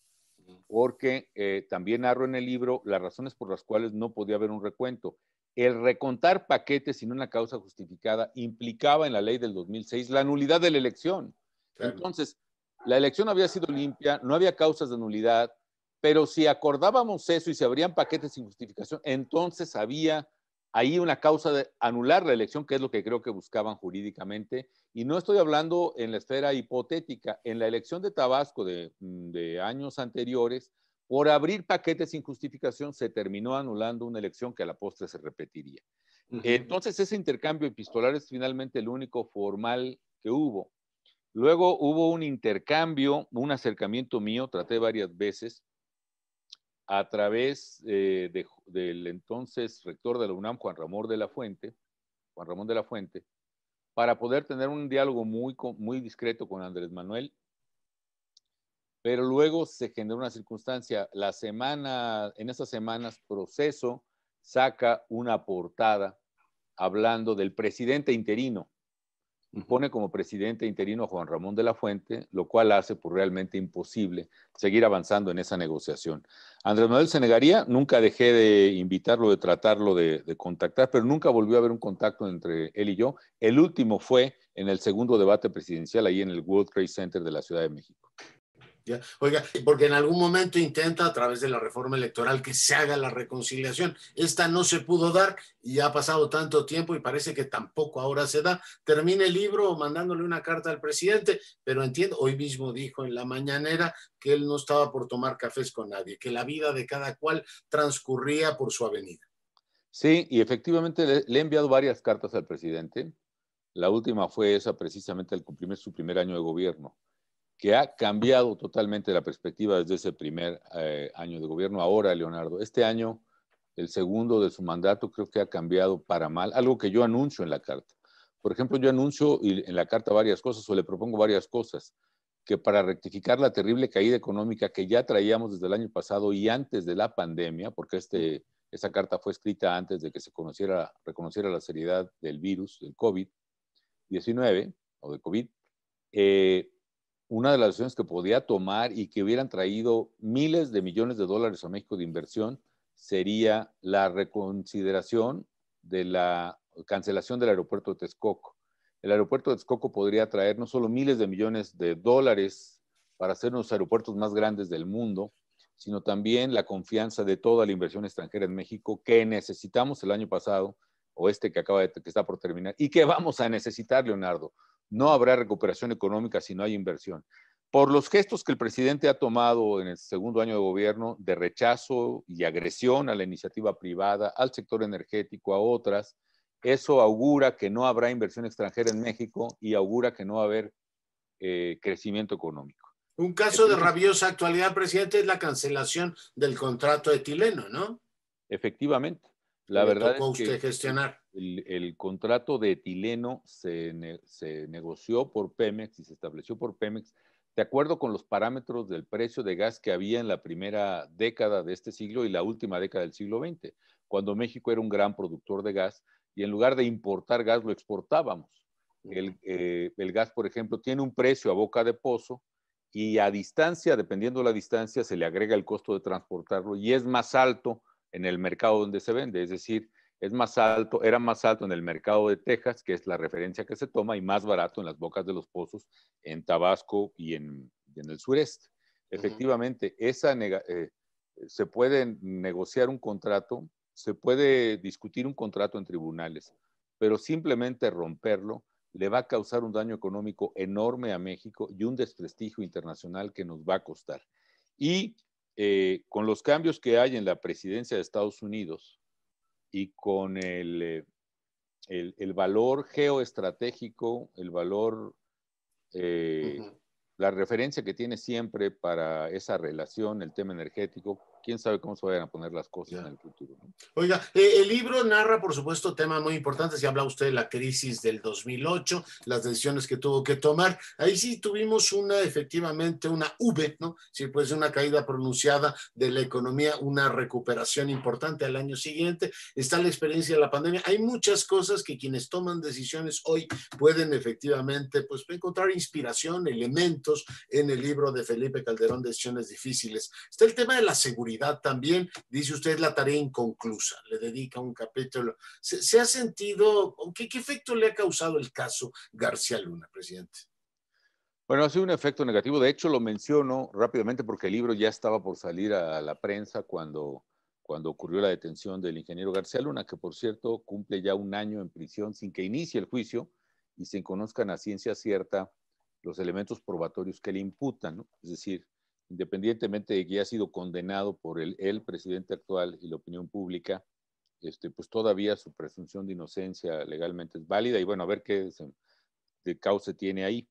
porque eh, también narro en el libro las razones por las cuales no podía haber un recuento. El recontar paquetes sin una causa justificada implicaba en la ley del 2006 la nulidad de la elección. Entonces, la elección había sido limpia, no había causas de nulidad, pero si acordábamos eso y se abrían paquetes sin justificación, entonces había ahí una causa de anular la elección, que es lo que creo que buscaban jurídicamente. Y no estoy hablando en la esfera hipotética. En la elección de Tabasco de, mm, años anteriores, por abrir paquetes sin justificación, se terminó anulando una elección que a la postre se repetiría. Entonces, ese intercambio epistolar es finalmente el único formal que hubo. Luego hubo un intercambio, un acercamiento mío, traté varias veces, a través eh, del entonces rector de la UNAM, Juan Ramón de la Fuente, Juan Ramón de la Fuente, para poder tener un diálogo muy, muy discreto con Andrés Manuel. Pero luego se generó una circunstancia, la semana, en esas semanas, Proceso saca una portada hablando del presidente interino. Pone como presidente interino a Juan Ramón de la Fuente, lo cual hace por pues, realmente imposible seguir avanzando en esa negociación. Andrés Manuel se negaría, nunca dejé de invitarlo, de tratarlo, de, de, contactar, pero nunca volvió a haber un contacto entre él y yo. El último fue en el segundo debate presidencial ahí en el World Trade Center de la Ciudad de México. Oiga, porque en algún momento intenta a través de la reforma electoral que se haga la reconciliación. Esta no se pudo dar y ha pasado tanto tiempo y parece que tampoco ahora se da. Termina el libro mandándole una carta al presidente, pero entiendo, hoy mismo dijo en la mañanera que él no estaba por tomar cafés con nadie, que la vida de cada cual transcurría por su avenida. Sí, y efectivamente le, le he enviado varias cartas al presidente. La última fue esa precisamente al cumplir su primer año de gobierno que ha cambiado totalmente la perspectiva desde ese primer eh, año de gobierno. Ahora, Leonardo, este año, el segundo de su mandato, creo que ha cambiado para mal, algo que yo anuncio en la carta. Por ejemplo, yo anuncio en la carta varias cosas o le propongo varias cosas, que para rectificar la terrible caída económica que ya traíamos desde el año pasado y antes de la pandemia, porque este, esa carta fue escrita antes de que se conociera, reconociera la seriedad del virus, del COVID-19 o de COVID, eh, una de las decisiones que podía tomar y que hubieran traído miles de millones de dólares a México de inversión sería la reconsideración de la cancelación del aeropuerto de Texcoco. El aeropuerto de Texcoco podría traer no solo miles de millones de dólares para ser uno de los aeropuertos más grandes del mundo, sino también la confianza de toda la inversión extranjera en México que necesitamos el año pasado o este que acaba de que está por terminar y que vamos a necesitar, Leonardo, no habrá recuperación económica si no hay inversión. Por los gestos que el presidente ha tomado en el segundo año de gobierno de rechazo y agresión a la iniciativa privada, al sector energético, a otras, eso augura que no habrá inversión extranjera en México y augura que no va a haber eh, crecimiento económico. Un caso de rabiosa actualidad, presidente, es la cancelación del contrato etileno, ¿no? Efectivamente. La verdad es usted gestionar? El, contrato de etileno se, negoció por Pemex y se estableció por Pemex de acuerdo con los parámetros del precio de gas que había en la primera década de este siglo y la última década del siglo XX, cuando México era un gran productor de gas y en lugar de importar gas lo exportábamos. El, eh, el gas, por ejemplo, tiene un precio a boca de pozo y a distancia, dependiendo de la distancia, se le agrega el costo de transportarlo y es más alto en el mercado donde se vende, es decir, es más alto, era más alto en el mercado de Texas, que es la referencia que se toma, y más barato en las bocas de los pozos en Tabasco y en, el sureste. Efectivamente, esa eh, se puede negociar un contrato, se puede discutir un contrato en tribunales, pero simplemente romperlo le va a causar un daño económico enorme a México y un desprestigio internacional que nos va a costar. Y eh, con los cambios que hay en la presidencia de Estados Unidos y con el, eh, el, valor geoestratégico, el valor, eh, la referencia que tiene siempre para esa relación, el tema energético, quién sabe cómo se vayan a poner las cosas en el futuro. Oiga, eh, el libro narra, por supuesto, temas muy importantes. Ya habla usted de la crisis del 2008, las decisiones que tuvo que tomar. Ahí sí tuvimos una, efectivamente, una V, ¿no? Sí, pues una caída pronunciada de la economía, una recuperación importante al año siguiente. Está la experiencia de la pandemia. Hay muchas cosas que quienes toman decisiones hoy pueden efectivamente, pues, encontrar inspiración, elementos en el libro de Felipe Calderón, Decisiones Difíciles. Está el tema de la seguridad también, dice usted, la tarea inconclusa, le dedica un capítulo. ¿Se, ha sentido, ¿qué, qué efecto le ha causado el caso García Luna, presidente? Bueno, ha sido un efecto negativo. De hecho, lo menciono rápidamente porque el libro ya estaba por salir a la prensa cuando, cuando ocurrió la detención del ingeniero García Luna, que por cierto cumple ya un año en prisión sin que inicie el juicio y se conozcan a ciencia cierta los elementos probatorios que le imputan. Es decir, independientemente de que haya sido condenado por el, el presidente actual y la opinión pública, este, pues todavía su presunción de inocencia legalmente es válida y bueno, a ver qué de causa tiene ahí.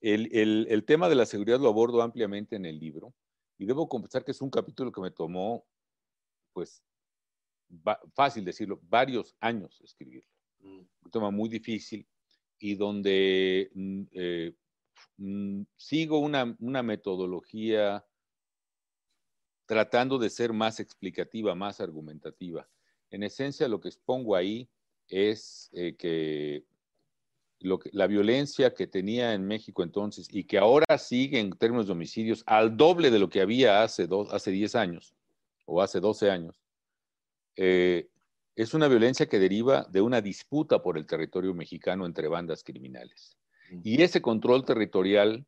El, el, el, tema de la seguridad lo abordo ampliamente en el libro y debo confesar que es un capítulo que me tomó, pues, fácil decirlo, varios años escribirlo. Mm. Un tema muy difícil y donde mm, eh, sigo una, metodología tratando de ser más explicativa, más argumentativa. En esencia, lo que expongo ahí es eh, que la violencia que tenía en México entonces y que ahora sigue en términos de homicidios al doble de lo que había hace 10 años o hace 12 años, eh, es una violencia que deriva de una disputa por el territorio mexicano entre bandas criminales. Y ese control territorial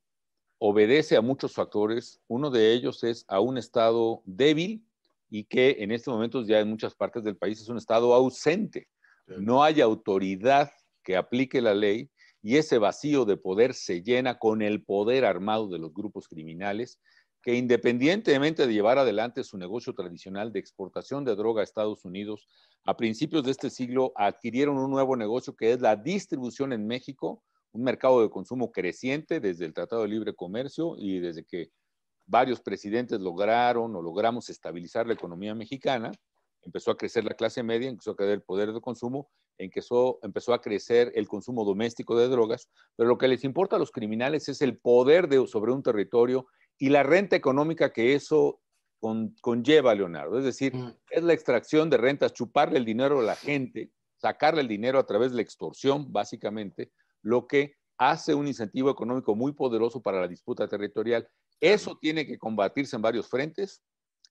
obedece a muchos factores. Uno de ellos es a un Estado débil y que en estos momentos ya en muchas partes del país es un Estado ausente. No hay autoridad que aplique la ley y ese vacío de poder se llena con el poder armado de los grupos criminales que independientemente de llevar adelante su negocio tradicional de exportación de droga a Estados Unidos, a principios de este siglo adquirieron un nuevo negocio que es la distribución en México un mercado de consumo creciente desde el Tratado de Libre Comercio y desde que varios presidentes lograron o logramos estabilizar la economía mexicana, empezó a crecer la clase media, empezó a crecer el poder de consumo, empezó, empezó a crecer el consumo doméstico de drogas, pero lo que les importa a los criminales es el poder de, sobre un territorio y la renta económica que eso conlleva, Leonardo. Es decir, mm. es la extracción de rentas, chuparle el dinero a la gente, sacarle el dinero a través de la extorsión, básicamente, lo que hace un incentivo económico muy poderoso para la disputa territorial. Eso tiene que combatirse en varios frentes.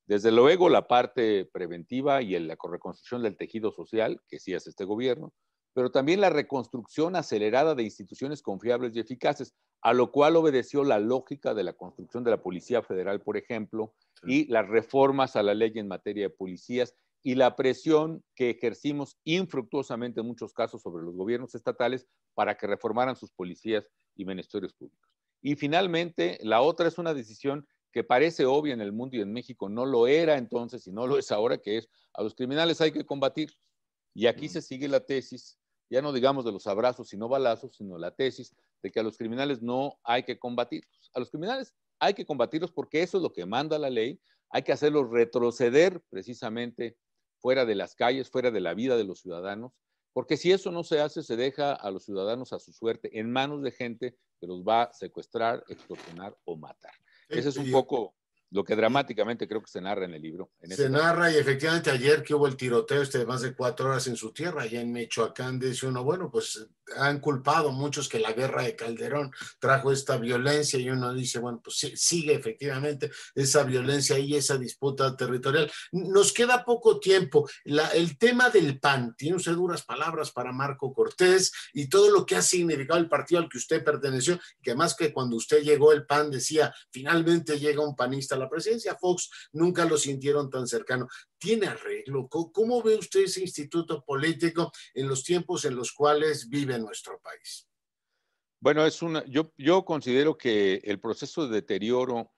Desde luego, la parte preventiva y la reconstrucción del tejido social, que sí hace este gobierno, pero también la reconstrucción acelerada de instituciones confiables y eficaces, a lo cual obedeció la lógica de la construcción de la Policía Federal, por ejemplo, y las reformas a la ley en materia de policías y la presión que ejercimos infructuosamente en muchos casos sobre los gobiernos estatales para que reformaran sus policías y ministerios públicos. Y finalmente, la otra es una decisión que parece obvia en el mundo y en México, no lo era entonces y no lo es ahora, que es a los criminales hay que combatir. Y aquí se sigue la tesis, ya no digamos de los abrazos sino balazos, sino la tesis de que a los criminales no hay que combatirlos. A los criminales hay que combatirlos porque eso es lo que manda la ley, hay que hacerlos retroceder precisamente fuera de las calles, fuera de la vida de los ciudadanos, porque si eso no se hace, se deja a los ciudadanos a su suerte en manos de gente que los va a secuestrar, extorsionar o matar. Ese es un poco lo que dramáticamente creo que se narra en el libro. se narra y efectivamente ayer que hubo el tiroteo este de más de cuatro horas en su tierra, allá en Michoacán, dice uno, bueno, pues han culpado muchos que la guerra de Calderón trajo esta violencia y uno dice, bueno, pues sigue efectivamente esa violencia y esa disputa territorial. Nos queda poco tiempo. el tema del PAN, tiene usted duras palabras para Marco Cortés y todo lo que ha significado el partido al que usted perteneció, que más que cuando usted llegó el PAN decía, finalmente llega un panista la presidencia, Fox nunca lo sintieron tan cercano. ¿Tiene arreglo? ¿Cómo ve usted ese instituto político en los tiempos en los cuales vive nuestro país? Bueno, es una, yo, yo considero que el proceso de deterioro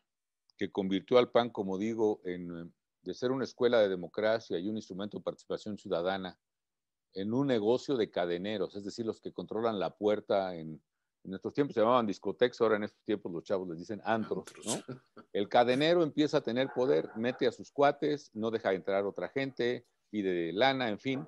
que convirtió al PAN, como digo, en, de ser una escuela de democracia y un instrumento de participación ciudadana, en un negocio de cadeneros, es decir, los que controlan la puerta en, en nuestros tiempos se llamaban discotecas, ahora en estos tiempos los chavos les dicen antros, ¿no? El cadenero empieza a tener poder, mete a sus cuates, no deja entrar otra gente, pide lana, en fin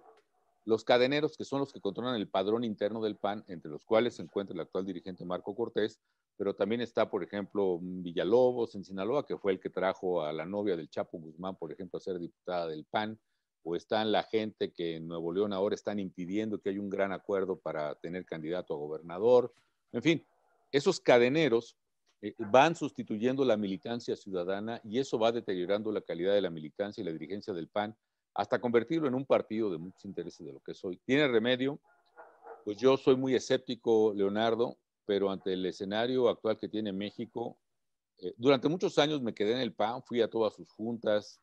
los cadeneros, que son los que controlan el padrón interno del PAN, entre los cuales se encuentra el actual dirigente Marco Cortés, pero también está, por ejemplo, Villalobos en Sinaloa, que fue el que trajo a la novia del Chapo Guzmán, por ejemplo, a ser diputada del PAN, o están la gente que en Nuevo León ahora están impidiendo que haya un gran acuerdo para tener candidato a gobernador. En fin, esos cadeneros eh, van sustituyendo la militancia ciudadana y eso va deteriorando la calidad de la militancia y la dirigencia del PAN hasta convertirlo en un partido de muchos intereses de lo que soy. ¿Tiene remedio? Pues yo soy muy escéptico, Leonardo, pero ante el escenario actual que tiene México, eh, durante muchos años me quedé en el PAN, fui a todas sus juntas,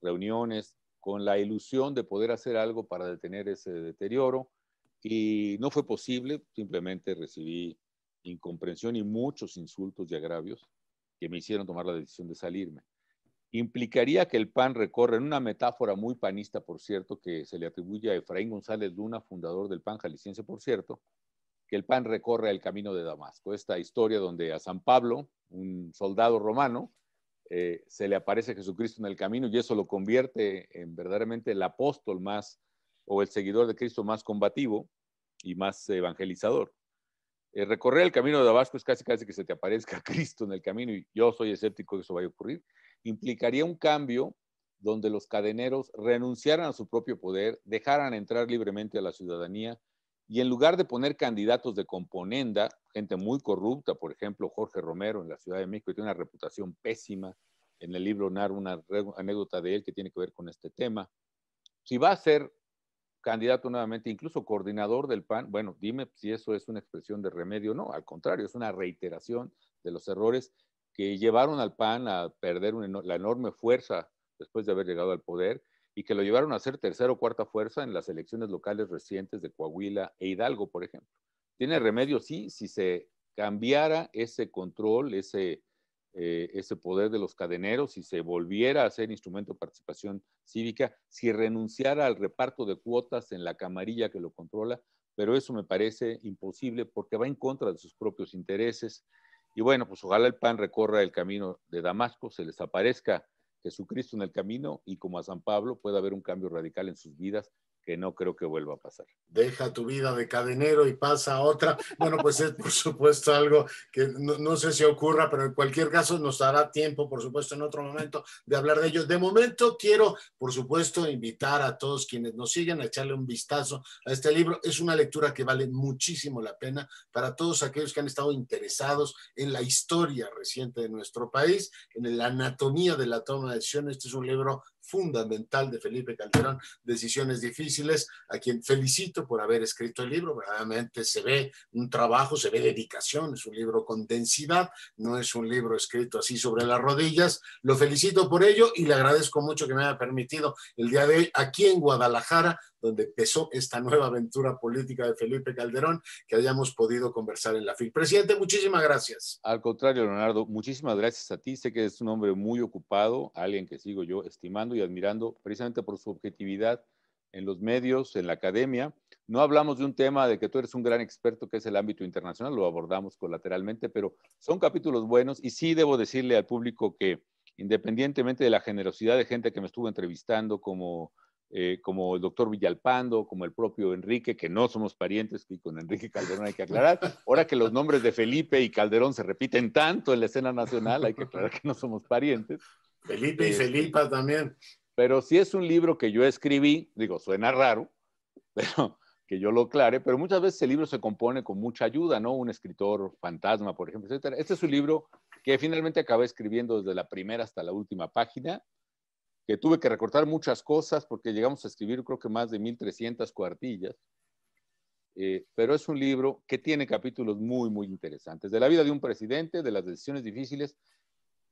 reuniones, con la ilusión de poder hacer algo para detener ese deterioro y no fue posible, simplemente recibí incomprensión y muchos insultos y agravios que me hicieron tomar la decisión de salirme implicaría que el PAN recorre, en una metáfora muy panista, por cierto, que se le atribuye a Efraín González Luna, fundador del PAN jalisciense, por cierto, que el PAN recorre el camino de Damasco. Esta historia donde a San Pablo, un soldado romano, eh, se le aparece Jesucristo en el camino y eso lo convierte en verdaderamente el apóstol más o el seguidor de Cristo más combativo y más evangelizador. Eh, recorrer el camino de Damasco es casi casi que se te aparezca Cristo en el camino y yo soy escéptico que eso vaya a ocurrir implicaría un cambio donde los cadeneros renunciaran a su propio poder, dejaran entrar libremente a la ciudadanía y en lugar de poner candidatos de componenda, gente muy corrupta, por ejemplo, Jorge Romero en la Ciudad de México, tiene una reputación pésima, en el libro narra una anécdota de él que tiene que ver con este tema. Si va a ser candidato nuevamente, incluso coordinador del PAN, bueno, dime si eso es una expresión de remedio. No, al contrario, es una reiteración de los errores que llevaron al PAN a perder la enorme fuerza después de haber llegado al poder y que lo llevaron a ser tercera o cuarta fuerza en las elecciones locales recientes de Coahuila e Hidalgo, por ejemplo. Tiene remedio, sí, si se cambiara ese control, ese, eh, ese poder de los cadeneros, si se volviera a ser instrumento de participación cívica, si renunciara al reparto de cuotas en la camarilla que lo controla, pero eso me parece imposible porque va en contra de sus propios intereses. Y bueno, pues ojalá el PAN recorra el camino de Damasco, se les aparezca Jesucristo en el camino y como a San Pablo pueda haber un cambio radical en sus vidas que no creo que vuelva a pasar. Deja tu vida de cadenero y pasa a otra. Bueno, pues es por supuesto algo que no, sé si ocurra, pero en cualquier caso nos dará tiempo, por supuesto, en otro momento de hablar de ello. De momento quiero, por supuesto, invitar a todos quienes nos siguen a echarle un vistazo a este libro. Es una lectura que vale muchísimo la pena para todos aquellos que han estado interesados en la historia reciente de nuestro país, en la anatomía de la toma de decisiones. Este es un libro fundamental de Felipe Calderón, Decisiones Difíciles, a quien felicito por haber escrito el libro. Verdaderamente se ve un trabajo, se ve dedicación, es un libro con densidad, no es un libro escrito así sobre las rodillas. Lo felicito por ello y le agradezco mucho que me haya permitido el día de hoy aquí en Guadalajara donde empezó esta nueva aventura política de Felipe Calderón, que hayamos podido conversar en la FIL. Presidente, muchísimas gracias. Al contrario, Leonardo, muchísimas gracias a ti. Sé que es un hombre muy ocupado, alguien que sigo yo estimando y admirando precisamente por su objetividad en los medios, en la academia. No hablamos de un tema de que tú eres un gran experto, que es el ámbito internacional, lo abordamos colateralmente, pero son capítulos buenos y sí debo decirle al público que independientemente de la generosidad de gente que me estuvo entrevistando, como eh, como el doctor Villalpando, como el propio Enrique, que no somos parientes, y con Enrique Calderón hay que aclarar. Ahora que los nombres de Felipe y Calderón se repiten tanto en la escena nacional, hay que aclarar que no somos parientes. Felipe y Felipa también. Pero si es un libro que yo escribí, digo, suena raro, pero que yo lo aclare, pero muchas veces el libro se compone con mucha ayuda, ¿no? Un escritor fantasma, por ejemplo, etc. Este es un libro que finalmente acabé escribiendo desde la primera hasta la última página que tuve que recortar muchas cosas porque llegamos a escribir creo que más de 1.300 cuartillas, eh, pero es un libro que tiene capítulos muy, muy interesantes, de la vida de un presidente, de las decisiones difíciles,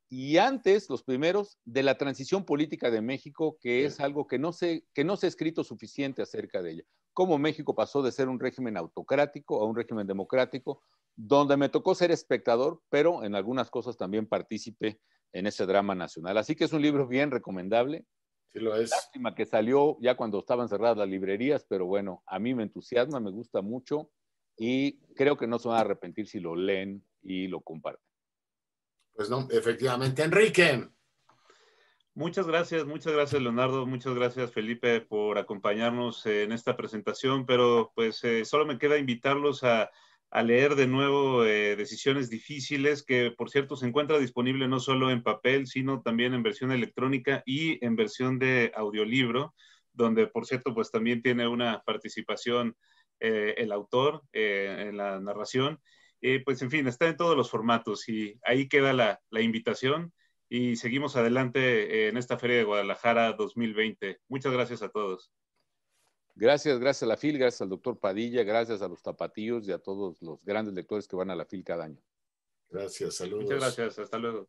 y antes, los primeros, de la transición política de México, que es algo que no, se, que no se ha escrito suficiente acerca de ella. Cómo México pasó de ser un régimen autocrático a un régimen democrático, donde me tocó ser espectador, pero en algunas cosas también partícipe en ese drama nacional. Así que es un libro bien recomendable. Sí lo es. Lástima que salió ya cuando estaban cerradas las librerías, pero bueno, a mí me entusiasma, me gusta mucho y creo que no se van a arrepentir si lo leen y lo comparten. Pues no, efectivamente. Enrique. Muchas gracias, muchas gracias Leonardo, muchas gracias Felipe por acompañarnos en esta presentación, pero pues eh, solo me queda invitarlos a a leer de nuevo eh, Decisiones Difíciles, que por cierto se encuentra disponible no solo en papel, sino también en versión electrónica y en versión de audiolibro, donde por cierto pues también tiene una participación eh, el autor eh, en la narración. pues en fin, está en todos los formatos y ahí queda la, la invitación y seguimos adelante en esta Feria de Guadalajara 2020. Muchas gracias a todos. Gracias, gracias a la FIL, gracias al doctor Padilla, gracias a los tapatíos y a todos los grandes lectores que van a la FIL cada año. Gracias, saludos. Muchas gracias, hasta luego.